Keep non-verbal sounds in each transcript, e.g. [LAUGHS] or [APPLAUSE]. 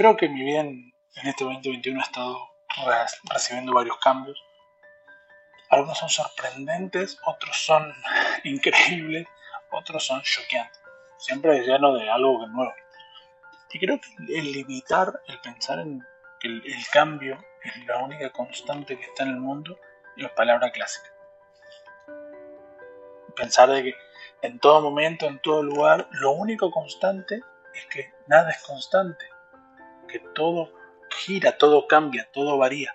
creo que mi vida en, este 2021 ha estado recibiendo varios cambios. Algunos son sorprendentes, otros son [LAUGHS] increíbles, otros son choqueantes. Siempre lleno de algo nuevo. Y creo que el limitar, el pensar en que el, el cambio es la única constante que está en el mundo es palabra clásica. Pensar de que en todo momento, en todo lugar, lo único constante es que nada es constante, que todo gira, todo cambia, todo varía.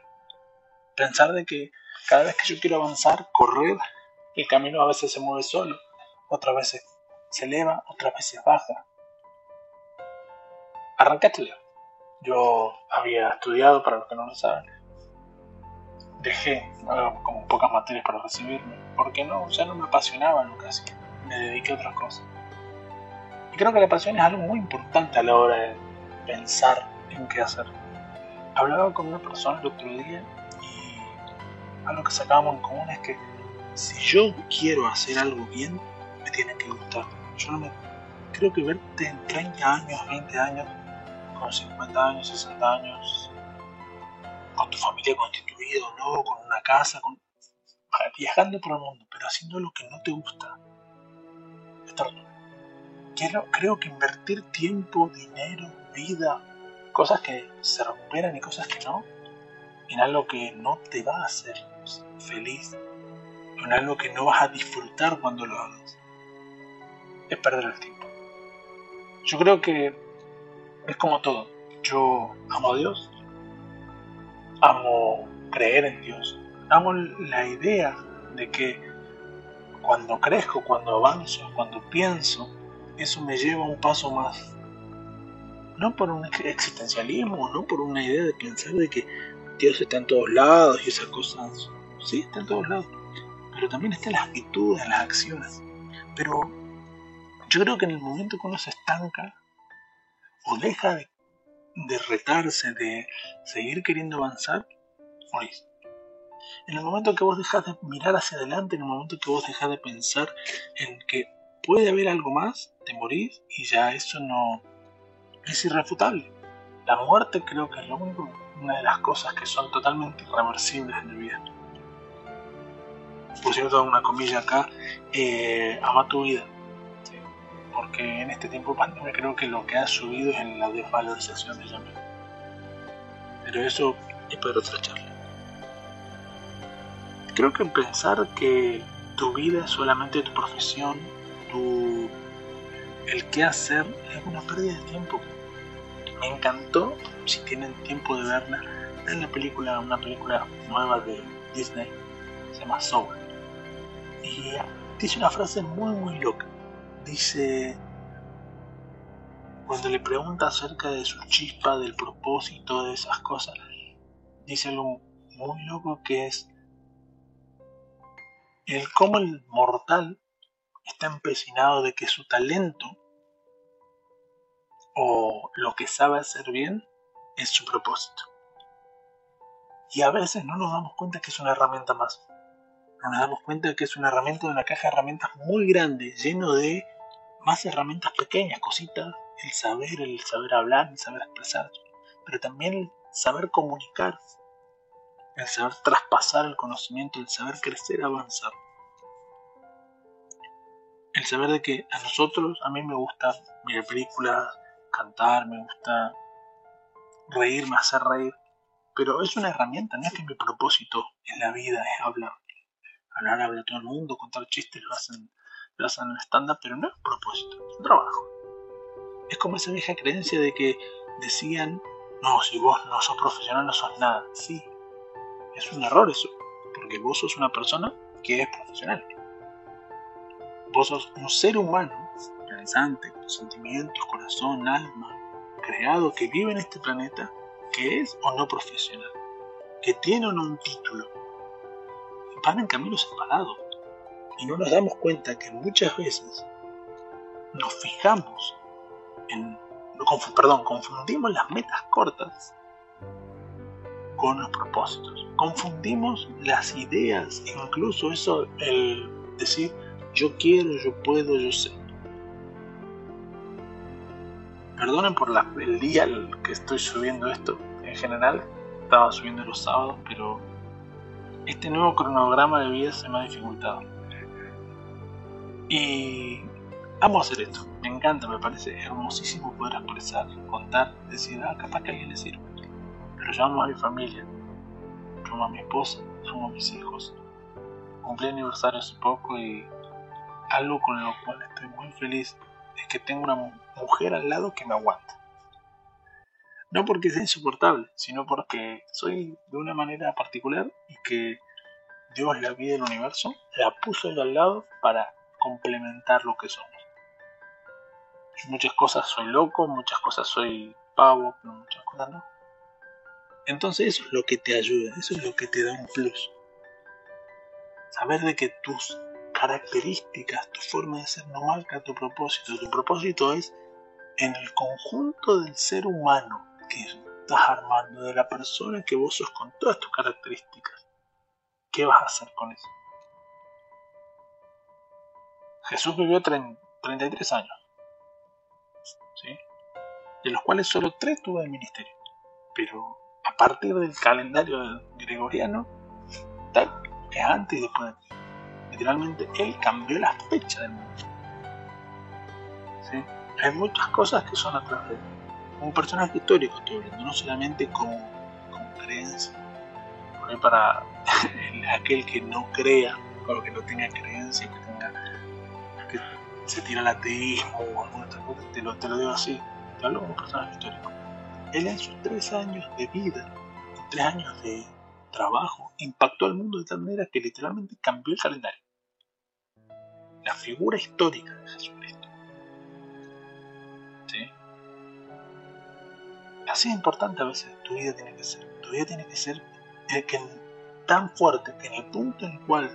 Pensar de que cada vez que yo quiero avanzar, correr, el camino a veces se mueve solo, otras veces se eleva, otras veces baja. Arrancate Yo había estudiado, para los que no lo saben, dejé como pocas materias para recibirme, porque no, ya no me apasionaba lo que hacía, me dediqué a otras cosas. Y creo que la pasión es algo muy importante a la hora de pensar en qué hacer. Hablaba con una persona el otro día y algo que sacábamos en común es que si yo quiero hacer algo bien, me tiene que gustar. Yo no me creo que verte en 30 años, 20 años, con 50 años, 60 años, con tu familia constituida no, con una casa, con... viajando por el mundo, pero haciendo lo que no te gusta. Quiero, creo que invertir tiempo, dinero, vida, cosas que se recuperan y cosas que no, en algo que no te va a hacer feliz, en algo que no vas a disfrutar cuando lo hagas, es perder el tiempo. Yo creo que es como todo. Yo amo a Dios, amo creer en Dios, amo la idea de que cuando crezco, cuando avanzo, cuando pienso, eso me lleva un paso más. No por un existencialismo, no por una idea de pensar de que Dios está en todos lados y esas cosas. Sí, está en todos lados. Pero también está en las actitudes, en las acciones. Pero yo creo que en el momento que uno se estanca o deja de retarse, de seguir queriendo avanzar, morís. En el momento que vos dejas de mirar hacia adelante, en el momento que vos dejas de pensar en que puede haber algo más, te morís y ya eso no es irrefutable. La muerte creo que es lo único, una de las cosas que son totalmente irreversibles en la vida. Por cierto, una comilla acá, eh, ama tu vida porque en este tiempo de pandemia creo que lo que ha subido es en la desvalorización de ella misma. Pero eso es para otra charla. Creo que pensar que tu vida es solamente tu profesión, tu el qué hacer es una pérdida de tiempo. Me encantó, si tienen tiempo de verla, en la película, una película nueva de Disney, se llama Soul. Y dice una frase muy muy loca dice, cuando le pregunta acerca de su chispa, del propósito, de esas cosas, dice algo muy loco que es el cómo el mortal está empecinado de que su talento o lo que sabe hacer bien es su propósito. Y a veces no nos damos cuenta que es una herramienta más. No nos damos cuenta que es una herramienta de una caja de herramientas muy grande, lleno de más herramientas pequeñas, cositas, el saber, el saber hablar, el saber expresar, pero también el saber comunicar, el saber traspasar el conocimiento, el saber crecer, avanzar. El saber de que a nosotros, a mí me gusta mirar películas, cantar, me gusta reírme, hacer reír, pero es una herramienta, no es que mi propósito en la vida es hablar. Hablar habla todo el mundo, contar chistes lo hacen lo hacen en estándar, pero no es un propósito, es un trabajo. Es como esa vieja creencia de que decían, no, si vos no sos profesional no sos nada. Sí, es un error eso, porque vos sos una persona que es profesional. Vos sos un ser humano, sentimientos, corazón, alma, creado, que vive en este planeta, que es o no profesional, que tiene o no un título. Van en caminos separados y no nos damos cuenta que muchas veces nos fijamos en, perdón, confundimos las metas cortas con los propósitos. Confundimos las ideas, incluso eso, el decir yo quiero, yo puedo, yo sé. Perdonen por el día que estoy subiendo esto. En general, estaba subiendo los sábados, pero este nuevo cronograma de vida se me ha dificultado. Y amo hacer esto. Me encanta, me parece hermosísimo poder expresar, contar, decir, ah, capaz que alguien le sirve. Pero yo amo a mi familia, yo amo a mi esposa, amo a mis hijos. Cumplí aniversario hace poco y algo con lo cual estoy muy feliz es que tengo una mujer al lado que me aguanta. No porque sea insoportable, sino porque soy de una manera particular y que Dios, la vida del universo, la puso al lado para complementar lo que somos. muchas cosas soy loco, muchas cosas soy pavo, muchas cosas no. Entonces eso es lo que te ayuda, eso es lo que te da un plus. Saber de que tus características, tu forma de ser no marca tu propósito. Tu propósito es en el conjunto del ser humano que estás armando, de la persona que vos sos con todas tus características. ¿Qué vas a hacer con eso? Jesús vivió 33 años, ¿sí? de los cuales solo 3 tuvo el ministerio. Pero a partir del calendario gregoriano, tal, que antes y después de literalmente él cambió la fecha del mundo. Hay muchas cosas que son atrás de él. Un personaje histórico estoy hablando, no solamente como, como creencia. Porque para [LAUGHS] aquel que no crea, o que no tenga creencia, que tenga que se tira al ateísmo o alguna otra cosa, te lo, te digo así. Te hablo como un personaje histórico. Él en sus tres años de vida, tres años de trabajo, impactó al mundo de tal manera que literalmente cambió el calendario la figura histórica de Jesucristo. ¿Sí? Así es importante a veces tu vida tiene que ser. Tu vida tiene que ser que, tan fuerte que en el punto en el cual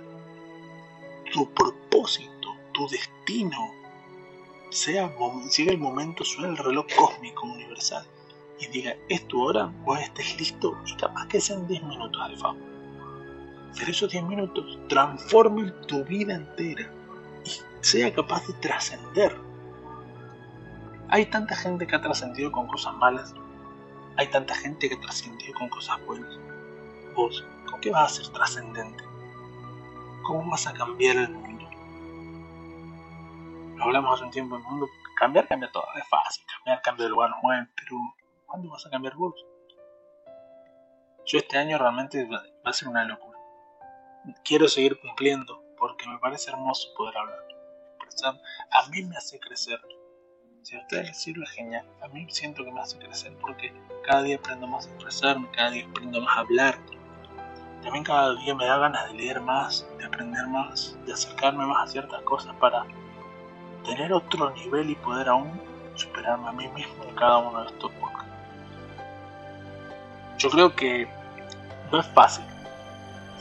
tu propósito, tu destino, sea, llegue el momento, suena el reloj cósmico universal y diga, es tu hora, vos estés listo y capaz que sean 10 minutos de fama. Pero esos 10 minutos transformen tu vida entera sea capaz de trascender. Hay tanta gente que ha trascendido con cosas malas, hay tanta gente que ha trascendido con cosas buenas. Vos, ¿con qué vas a ser trascendente? ¿Cómo vas a cambiar el mundo? Lo hablamos hace un tiempo, el mundo, cambiar cambia todo, es fácil, cambiar cambia de lugar no pero ¿cuándo vas a cambiar vos? Yo este año realmente va a ser una locura. Quiero seguir cumpliendo porque me parece hermoso poder hablar a mí me hace crecer. Si a ustedes les sirve, genial. A mí siento que me hace crecer porque cada día aprendo más a expresarme, cada día aprendo más a hablar. También cada día me da ganas de leer más, de aprender más, de acercarme más a ciertas cosas para tener otro nivel y poder aún superarme a mí mismo en cada uno de estos podcasts. Yo creo que no es fácil.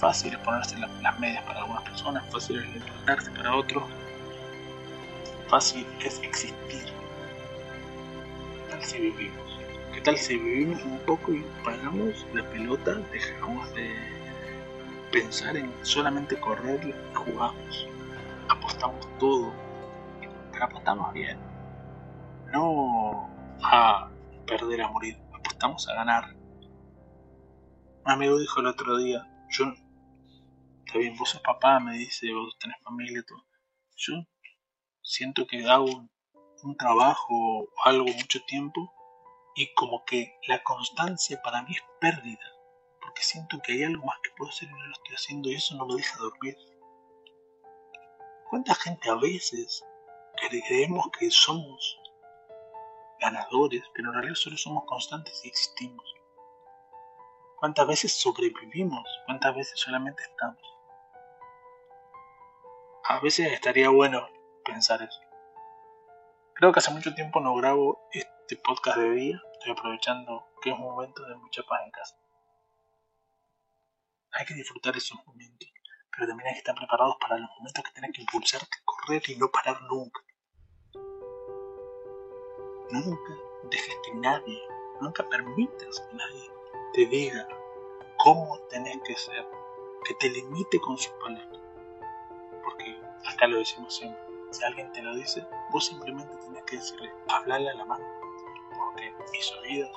Fácil es ponerse las medias para algunas personas, fácil es levantarse para otros, fácil es existir. ¿Qué tal si vivimos? ¿Qué tal si vivimos un poco y pagamos la pelota, dejamos de pensar en solamente correr y jugamos? Apostamos todo, pero apostamos bien. No a perder a morir, apostamos a ganar. Un amigo dijo el otro día, yo, está bien, vos sos papá, me dice, vos tenés familia, todo. Yo siento que hago un, trabajo o algo mucho tiempo y como que la constancia para mí es pérdida, porque siento que hay algo más que puedo hacer y no lo estoy haciendo y eso no me deja dormir. ¿Cuánta gente a veces creemos que somos ganadores, pero en realidad solo somos constantes y existimos? ¿Cuántas veces sobrevivimos? ¿Cuántas veces solamente estamos? A veces estaría bueno pensar eso. Creo que hace mucho tiempo no grabo este podcast de día. Estoy aprovechando que es un momento de mucha paz en casa. Hay que disfrutar esos momentos, pero también hay que estar preparados para los momentos que tienes que impulsarte, correr y no parar nunca. Nunca dejes que nadie, nunca permitas que nadie te diga cómo tenés que ser, que te limite con sus palabras porque acá lo decimos siempre. Si alguien te lo dice, vos simplemente tenés que decirle, hablarle a la mano, porque mis oídos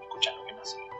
escuchan lo que me hacen.